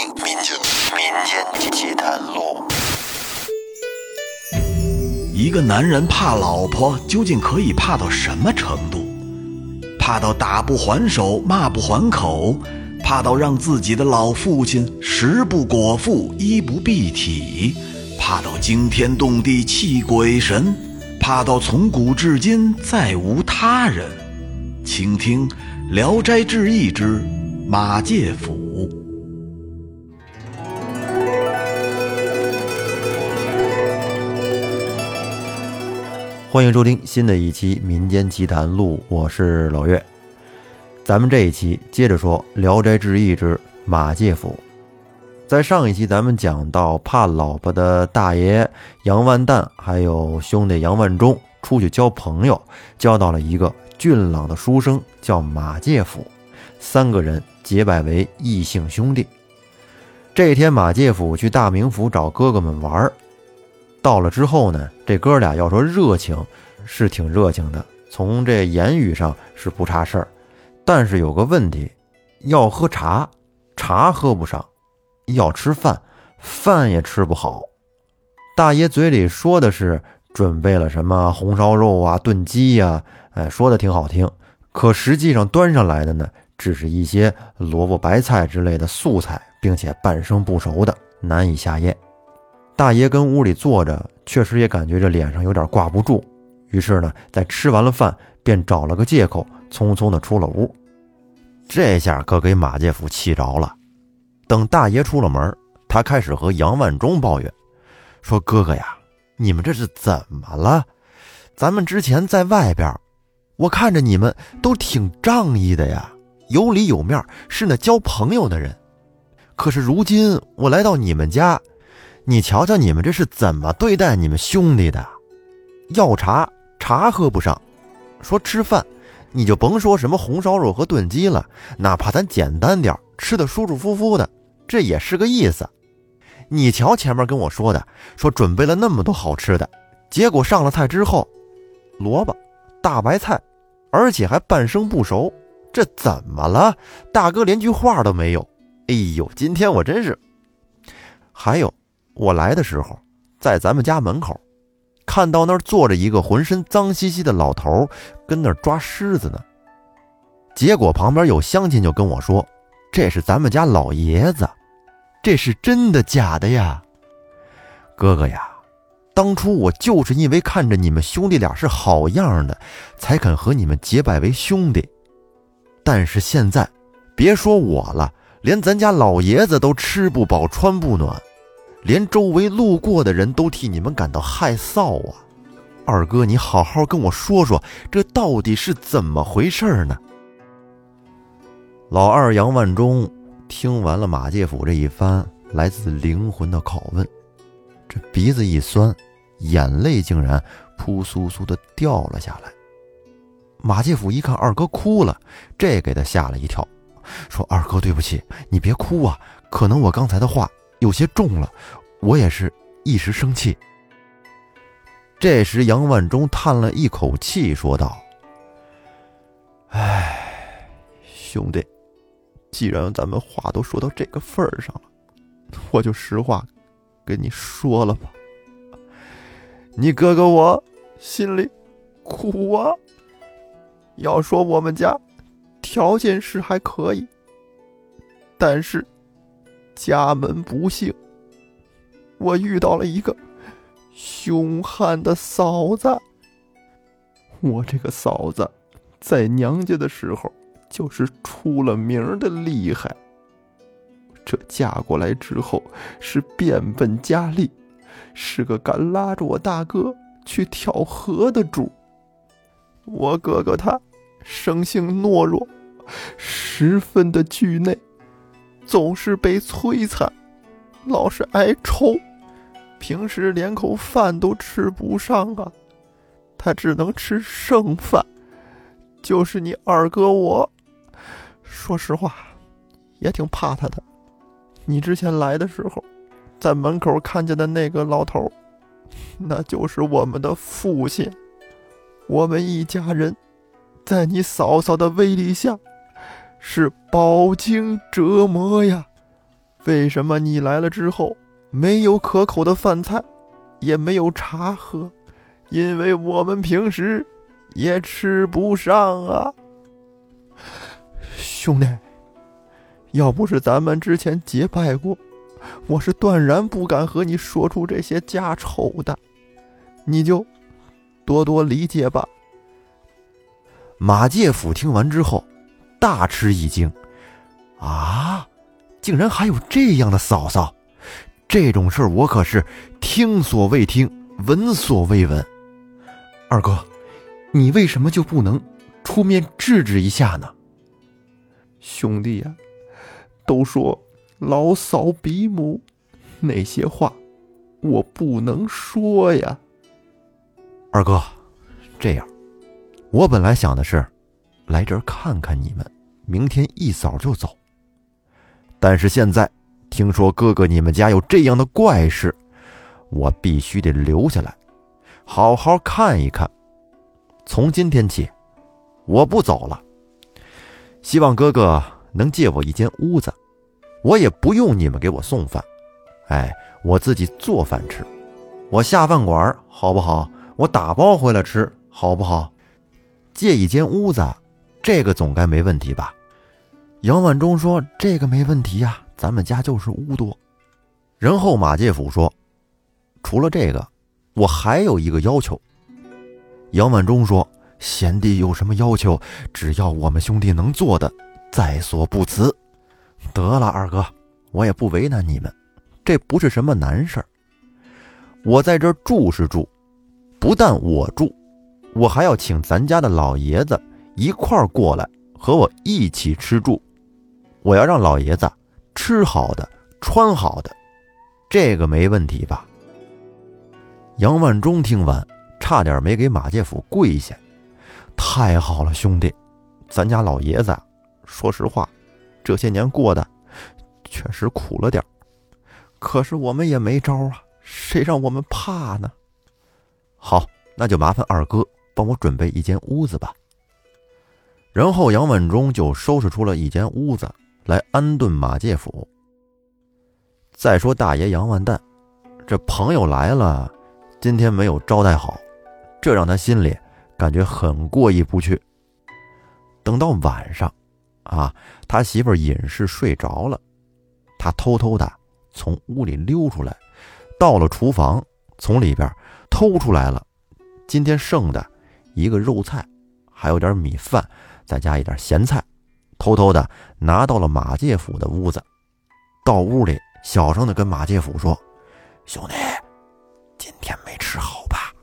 民间民间奇谈录。一个男人怕老婆，究竟可以怕到什么程度？怕到打不还手，骂不还口，怕到让自己的老父亲食不果腹，衣不蔽体，怕到惊天动地泣鬼神，怕到从古至今再无他人。请听《聊斋志异》之马介甫。欢迎收听新的一期《民间奇谈录》，我是老岳。咱们这一期接着说《聊斋志异》之马介甫。在上一期，咱们讲到怕老婆的大爷杨万蛋，还有兄弟杨万忠出去交朋友，交到了一个俊朗的书生，叫马介甫。三个人结拜为异姓兄弟。这天，马介甫去大名府找哥哥们玩儿。到了之后呢，这哥俩要说热情，是挺热情的，从这言语上是不差事儿，但是有个问题，要喝茶，茶喝不上；要吃饭，饭也吃不好。大爷嘴里说的是准备了什么红烧肉啊、炖鸡呀，哎，说的挺好听，可实际上端上来的呢，只是一些萝卜白菜之类的素菜，并且半生不熟的，难以下咽。大爷跟屋里坐着，确实也感觉这脸上有点挂不住，于是呢，在吃完了饭，便找了个借口，匆匆的出了屋。这下可给马介甫气着了。等大爷出了门，他开始和杨万忠抱怨，说：“哥哥呀，你们这是怎么了？咱们之前在外边，我看着你们都挺仗义的呀，有里有面，是那交朋友的人。可是如今我来到你们家。”你瞧瞧，你们这是怎么对待你们兄弟的？要茶茶喝不上，说吃饭，你就甭说什么红烧肉和炖鸡了，哪怕咱简单点，吃的舒舒服服的，这也是个意思。你瞧前面跟我说的，说准备了那么多好吃的，结果上了菜之后，萝卜、大白菜，而且还半生不熟，这怎么了？大哥连句话都没有。哎呦，今天我真是……还有。我来的时候，在咱们家门口，看到那儿坐着一个浑身脏兮兮的老头，跟那儿抓虱子呢。结果旁边有乡亲就跟我说：“这是咱们家老爷子，这是真的假的呀？”哥哥呀，当初我就是因为看着你们兄弟俩是好样的，才肯和你们结拜为兄弟。但是现在，别说我了，连咱家老爷子都吃不饱穿不暖。连周围路过的人都替你们感到害臊啊！二哥，你好好跟我说说，这到底是怎么回事呢？老二杨万忠听完了马介甫这一番来自灵魂的拷问，这鼻子一酸，眼泪竟然扑簌簌的掉了下来。马介甫一看二哥哭了，这给他吓了一跳，说：“二哥，对不起，你别哭啊，可能我刚才的话……”有些重了，我也是一时生气。这时，杨万忠叹了一口气，说道：“哎，兄弟，既然咱们话都说到这个份儿上了，我就实话跟你说了吧。你哥哥我心里苦啊。要说我们家条件是还可以，但是……”家门不幸，我遇到了一个凶悍的嫂子。我这个嫂子在娘家的时候就是出了名的厉害。这嫁过来之后是变本加厉，是个敢拉着我大哥去跳河的主。我哥哥他生性懦弱，十分的惧内。总是被摧残，老是挨抽，平时连口饭都吃不上啊！他只能吃剩饭。就是你二哥我，说实话，也挺怕他的。你之前来的时候，在门口看见的那个老头，那就是我们的父亲。我们一家人，在你嫂嫂的威力下。是饱经折磨呀，为什么你来了之后没有可口的饭菜，也没有茶喝？因为我们平时也吃不上啊。兄弟，要不是咱们之前结拜过，我是断然不敢和你说出这些家丑的。你就多多理解吧。马介甫听完之后，大吃一惊：“啊，竟然还有这样的嫂嫂！这种事儿我可是听所未听，闻所未闻。二哥，你为什么就不能出面制止一下呢？”兄弟呀，都说老嫂比母，那些话我不能说呀。二哥，这样。我本来想的是，来这儿看看你们，明天一早就走。但是现在听说哥哥你们家有这样的怪事，我必须得留下来，好好看一看。从今天起，我不走了。希望哥哥能借我一间屋子，我也不用你们给我送饭，哎，我自己做饭吃。我下饭馆好不好？我打包回来吃好不好？借一间屋子，这个总该没问题吧？杨万忠说：“这个没问题呀，咱们家就是屋多。”然后马介甫说：“除了这个，我还有一个要求。”杨万忠说：“贤弟有什么要求，只要我们兄弟能做的，在所不辞。”得了，二哥，我也不为难你们，这不是什么难事儿。我在这住是住，不但我住。我还要请咱家的老爷子一块儿过来和我一起吃住，我要让老爷子吃好的、穿好的，这个没问题吧？杨万忠听完，差点没给马介甫跪下。太好了，兄弟，咱家老爷子，说实话，这些年过的确实苦了点可是我们也没招啊，谁让我们怕呢？好，那就麻烦二哥。帮我准备一间屋子吧。然后杨万忠就收拾出了一间屋子来安顿马介甫。再说大爷杨万旦，这朋友来了，今天没有招待好，这让他心里感觉很过意不去。等到晚上，啊，他媳妇隐士睡着了，他偷偷的从屋里溜出来，到了厨房，从里边偷出来了今天剩的。一个肉菜，还有点米饭，再加一点咸菜，偷偷的拿到了马介甫的屋子。到屋里，小声的跟马介甫说：“兄弟，今天没吃好吧？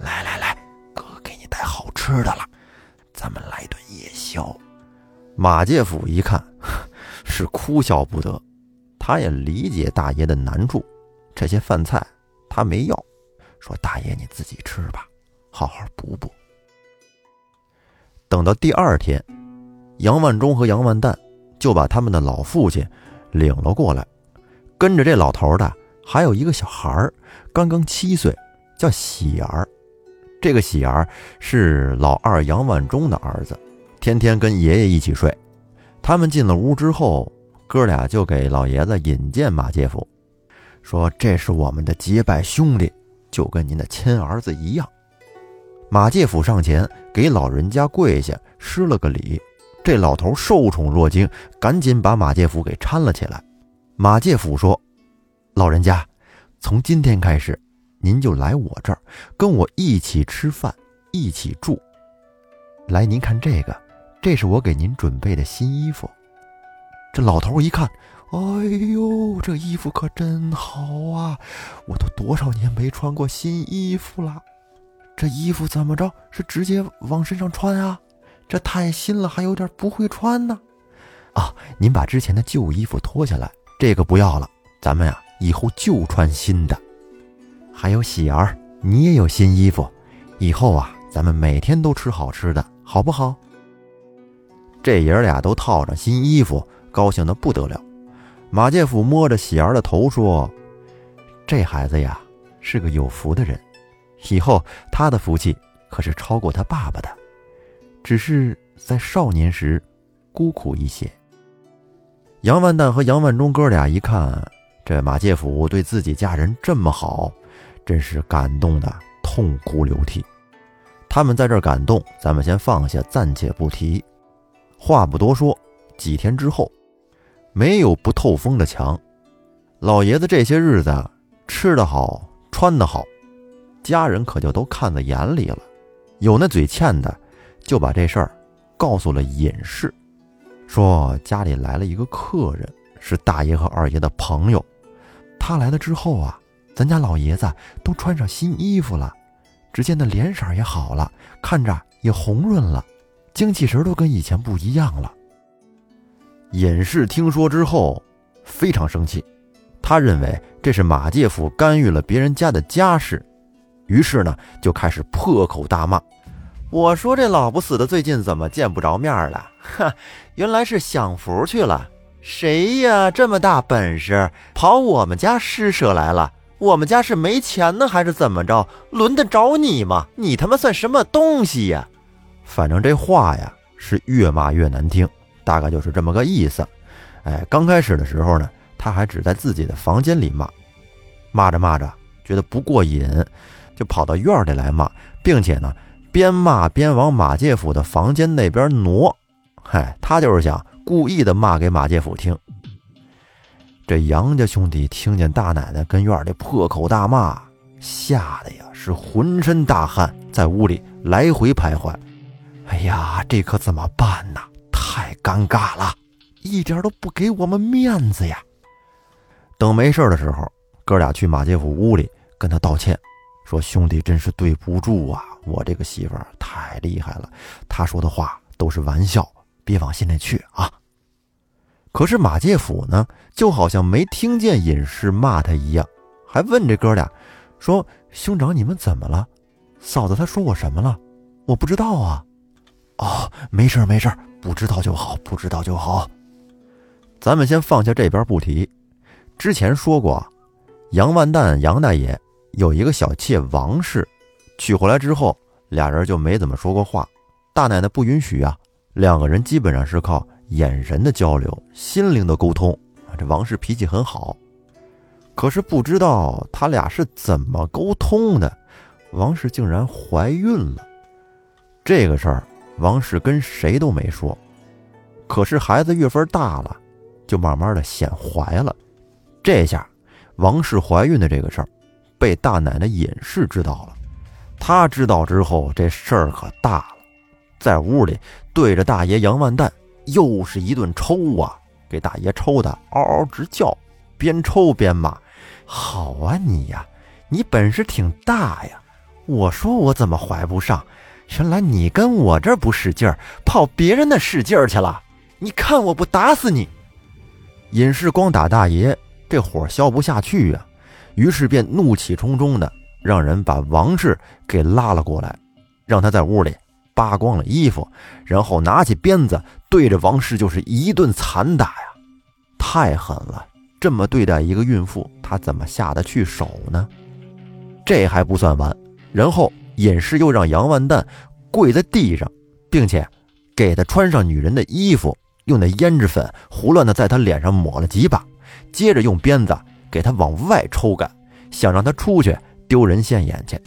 来来来，哥给你带好吃的了，咱们来顿夜宵。”马介甫一看，是哭笑不得。他也理解大爷的难处，这些饭菜他没要，说：“大爷你自己吃吧，好好补补。”等到第二天，杨万忠和杨万旦就把他们的老父亲领了过来，跟着这老头的还有一个小孩儿，刚刚七岁，叫喜儿。这个喜儿是老二杨万忠的儿子，天天跟爷爷一起睡。他们进了屋之后，哥俩就给老爷子引荐马介甫，说：“这是我们的结拜兄弟，就跟您的亲儿子一样。”马介甫上前给老人家跪下施了个礼，这老头受宠若惊，赶紧把马介甫给搀了起来。马介甫说：“老人家，从今天开始，您就来我这儿，跟我一起吃饭，一起住。来，您看这个，这是我给您准备的新衣服。”这老头一看，哎呦，这衣服可真好啊！我都多少年没穿过新衣服了。这衣服怎么着？是直接往身上穿啊？这太新了，还有点不会穿呢。啊，您把之前的旧衣服脱下来，这个不要了，咱们呀以后就穿新的。还有喜儿，你也有新衣服，以后啊咱们每天都吃好吃的，好不好？这爷俩都套上新衣服，高兴的不得了。马介甫摸着喜儿的头说：“这孩子呀，是个有福的人。”以后他的福气可是超过他爸爸的，只是在少年时孤苦一些。杨万蛋和杨万忠哥俩一看，这马介甫对自己家人这么好，真是感动的痛哭流涕。他们在这儿感动，咱们先放下，暂且不提。话不多说，几天之后，没有不透风的墙。老爷子这些日子吃得好，穿得好，家人可就都看在眼里了。有那嘴欠的，就把这事儿告诉了尹氏，说家里来了一个客人，是大爷和二爷的朋友。他来了之后啊，咱家老爷子都穿上新衣服了，只见那脸色也好了，看着也红润了，精气神都跟以前不一样了。尹氏听说之后，非常生气，他认为这是马介甫干预了别人家的家事。于是呢，就开始破口大骂。我说这老不死的最近怎么见不着面了？哈，原来是享福去了。谁呀，这么大本事跑我们家施舍来了？我们家是没钱呢，还是怎么着？轮得着你吗？你他妈算什么东西呀？反正这话呀是越骂越难听，大概就是这么个意思。哎，刚开始的时候呢，他还只在自己的房间里骂，骂着骂着觉得不过瘾。就跑到院里来骂，并且呢，边骂边往马介甫的房间那边挪。嗨，他就是想故意的骂给马介甫听。这杨家兄弟听见大奶奶跟院里破口大骂，吓得呀是浑身大汗，在屋里来回徘徊。哎呀，这可怎么办呢？太尴尬了，一点都不给我们面子呀！等没事的时候，哥俩去马介甫屋里跟他道歉。说兄弟真是对不住啊！我这个媳妇儿太厉害了，他说的话都是玩笑，别往心里去啊。可是马介甫呢，就好像没听见隐士骂他一样，还问这哥俩说：“兄长，你们怎么了？嫂子她说我什么了？我不知道啊。”哦，没事没事，不知道就好，不知道就好。咱们先放下这边不提。之前说过，杨万蛋杨大爷。有一个小妾王氏，娶回来之后，俩人就没怎么说过话。大奶奶不允许啊，两个人基本上是靠眼神的交流、心灵的沟通。这王氏脾气很好，可是不知道他俩是怎么沟通的，王氏竟然怀孕了。这个事儿，王氏跟谁都没说。可是孩子月份大了，就慢慢的显怀了。这下，王氏怀孕的这个事儿。被大奶奶尹氏知道了，他知道之后，这事儿可大了，在屋里对着大爷杨万蛋又是一顿抽啊，给大爷抽的嗷嗷直叫，边抽边骂：“好啊你呀，你本事挺大呀！我说我怎么怀不上，原来你跟我这不使劲儿，跑别人那使劲儿去了！你看我不打死你！”尹氏光打大爷，这火消不下去呀。于是便怒气冲冲的让人把王氏给拉了过来，让他在屋里扒光了衣服，然后拿起鞭子对着王氏就是一顿残打呀，太狠了！这么对待一个孕妇，他怎么下得去手呢？这还不算完，然后尹氏又让杨万蛋跪在地上，并且给他穿上女人的衣服，用那胭脂粉胡乱的在他脸上抹了几把，接着用鞭子。给他往外抽干，想让他出去丢人现眼去。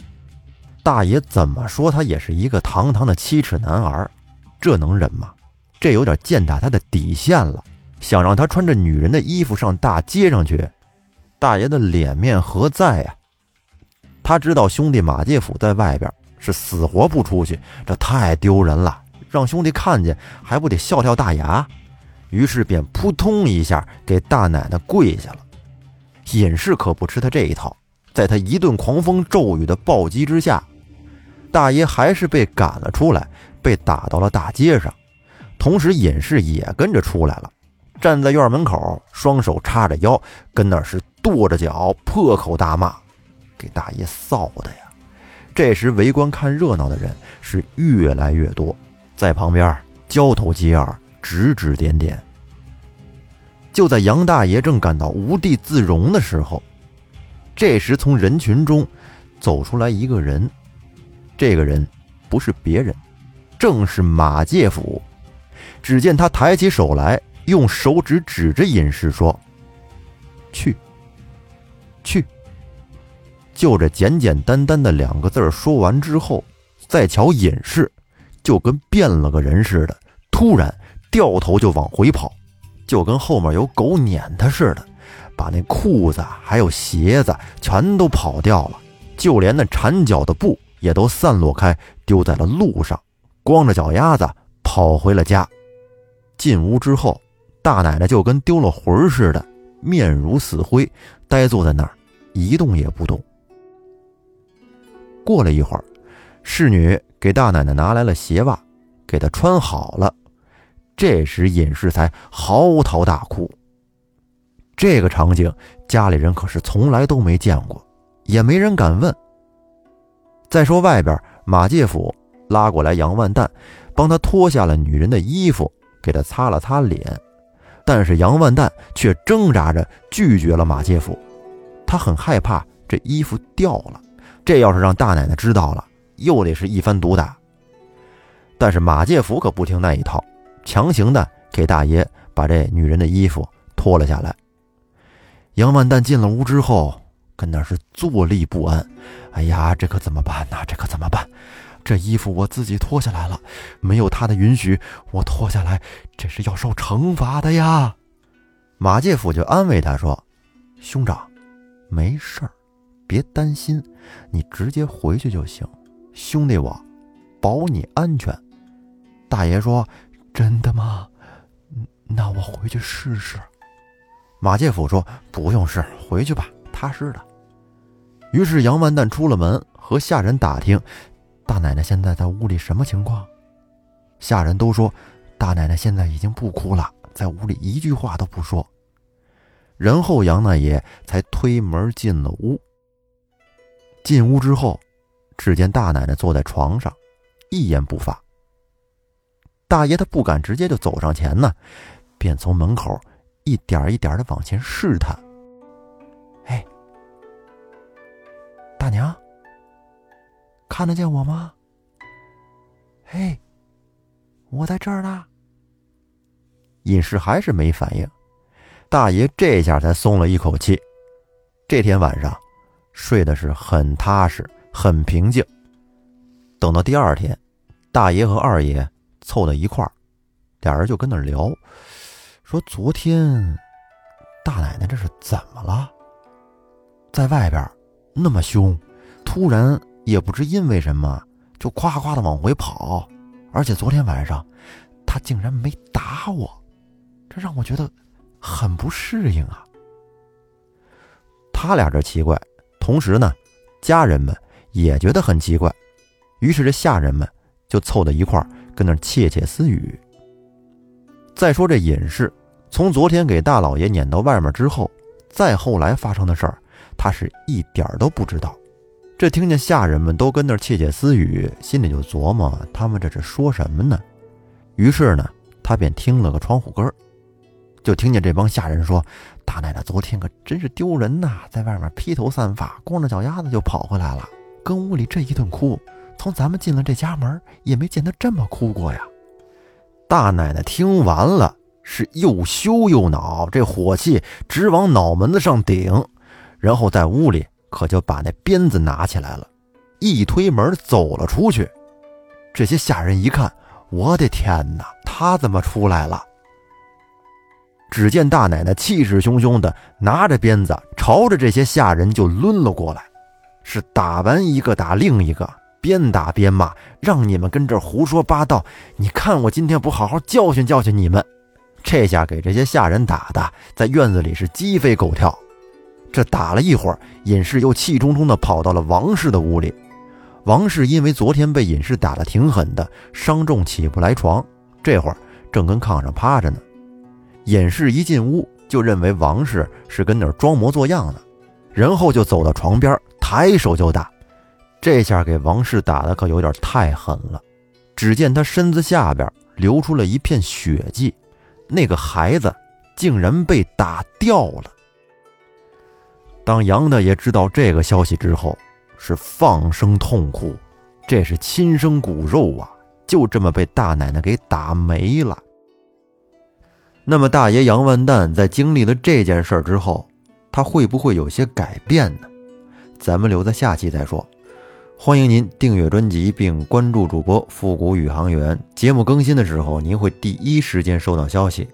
大爷怎么说他也是一个堂堂的七尺男儿，这能忍吗？这有点践踏他的底线了。想让他穿着女人的衣服上大街上去，大爷的脸面何在呀？他知道兄弟马介甫在外边是死活不出去，这太丢人了，让兄弟看见还不得笑掉大牙？于是便扑通一下给大奶奶跪下了。尹氏可不吃他这一套，在他一顿狂风骤雨的暴击之下，大爷还是被赶了出来，被打到了大街上。同时，尹氏也跟着出来了，站在院门口，双手叉着腰，跟那是跺着脚，破口大骂，给大爷臊的呀！这时，围观看热闹的人是越来越多，在旁边交头接耳，指指点点。就在杨大爷正感到无地自容的时候，这时从人群中走出来一个人。这个人不是别人，正是马介甫。只见他抬起手来，用手指指着隐士说：“去，去。”就这简简单单的两个字说完之后，再瞧隐士，就跟变了个人似的，突然掉头就往回跑，就跟后面有狗撵他似的，把那裤子还有鞋子全都跑掉了，就连那缠脚的布也都散落开，丢在了路上，光着脚丫子跑回了家。进屋之后，大奶奶就跟丢了魂似的，面如死灰，呆坐在那儿，一动也不动。过了一会儿，侍女给大奶奶拿来了鞋袜，给她穿好了。这时尹氏才嚎啕大哭。这个场景，家里人可是从来都没见过，也没人敢问。再说外边，马介甫拉过来杨万蛋，帮他脱下了女人的衣服，给他擦了擦脸。但是杨万蛋却挣扎着拒绝了马介甫，他很害怕这衣服掉了。这要是让大奶奶知道了，又得是一番毒打。但是马介甫可不听那一套，强行的给大爷把这女人的衣服脱了下来。杨万蛋进了屋之后，跟那是坐立不安。哎呀，这可怎么办呢？这可怎么办？这衣服我自己脱下来了，没有他的允许，我脱下来，这是要受惩罚的呀。马介甫就安慰他说：“兄长，没事儿。”别担心，你直接回去就行。兄弟，我保你安全。大爷说：“真的吗？那我回去试试。”马介甫说：“不用试，回去吧，踏实的。”于是杨万蛋出了门，和下人打听大奶奶现在在屋里什么情况。下人都说，大奶奶现在已经不哭了，在屋里一句话都不说。然后杨大爷才推门进了屋。进屋之后，只见大奶奶坐在床上，一言不发。大爷他不敢直接就走上前呢，便从门口一点一点的往前试探。哎，大娘，看得见我吗？嘿，我在这儿呢。隐士还是没反应，大爷这下才松了一口气。这天晚上。睡的是很踏实，很平静。等到第二天，大爷和二爷凑到一块儿，俩人就跟那聊，说昨天大奶奶这是怎么了？在外边那么凶，突然也不知因为什么就夸夸的往回跑，而且昨天晚上他竟然没打我，这让我觉得很不适应啊。他俩这奇怪。同时呢，家人们也觉得很奇怪，于是这下人们就凑到一块儿跟那窃窃私语。再说这尹氏，从昨天给大老爷撵到外面之后，再后来发生的事儿，他是一点儿都不知道。这听见下人们都跟那窃窃私语，心里就琢磨他们这是说什么呢？于是呢，他便听了个窗户根儿，就听见这帮下人说。大奶奶昨天可真是丢人呐，在外面披头散发、光着脚丫子就跑回来了，跟屋里这一顿哭，从咱们进了这家门也没见他这么哭过呀。大奶奶听完了，是又羞又恼，这火气直往脑门子上顶，然后在屋里可就把那鞭子拿起来了，一推门走了出去。这些下人一看，我的天哪，他怎么出来了？只见大奶奶气势汹汹的拿着鞭子，朝着这些下人就抡了过来，是打完一个打另一个，边打边骂：“让你们跟这胡说八道！你看我今天不好好教训教训你们！”这下给这些下人打的，在院子里是鸡飞狗跳。这打了一会儿，尹氏又气冲冲的跑到了王氏的屋里。王氏因为昨天被尹氏打的挺狠的，伤重起不来床，这会儿正跟炕上趴着呢。尹氏一进屋就认为王氏是跟那儿装模作样的，然后就走到床边，抬手就打。这下给王氏打的可有点太狠了。只见他身子下边流出了一片血迹，那个孩子竟然被打掉了。当杨大爷知道这个消息之后，是放声痛哭，这是亲生骨肉啊，就这么被大奶奶给打没了。那么大爷杨万蛋在经历了这件事之后，他会不会有些改变呢？咱们留在下期再说。欢迎您订阅专辑并关注主播复古宇航员，节目更新的时候您会第一时间收到消息。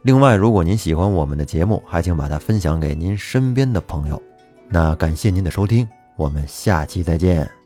另外，如果您喜欢我们的节目，还请把它分享给您身边的朋友。那感谢您的收听，我们下期再见。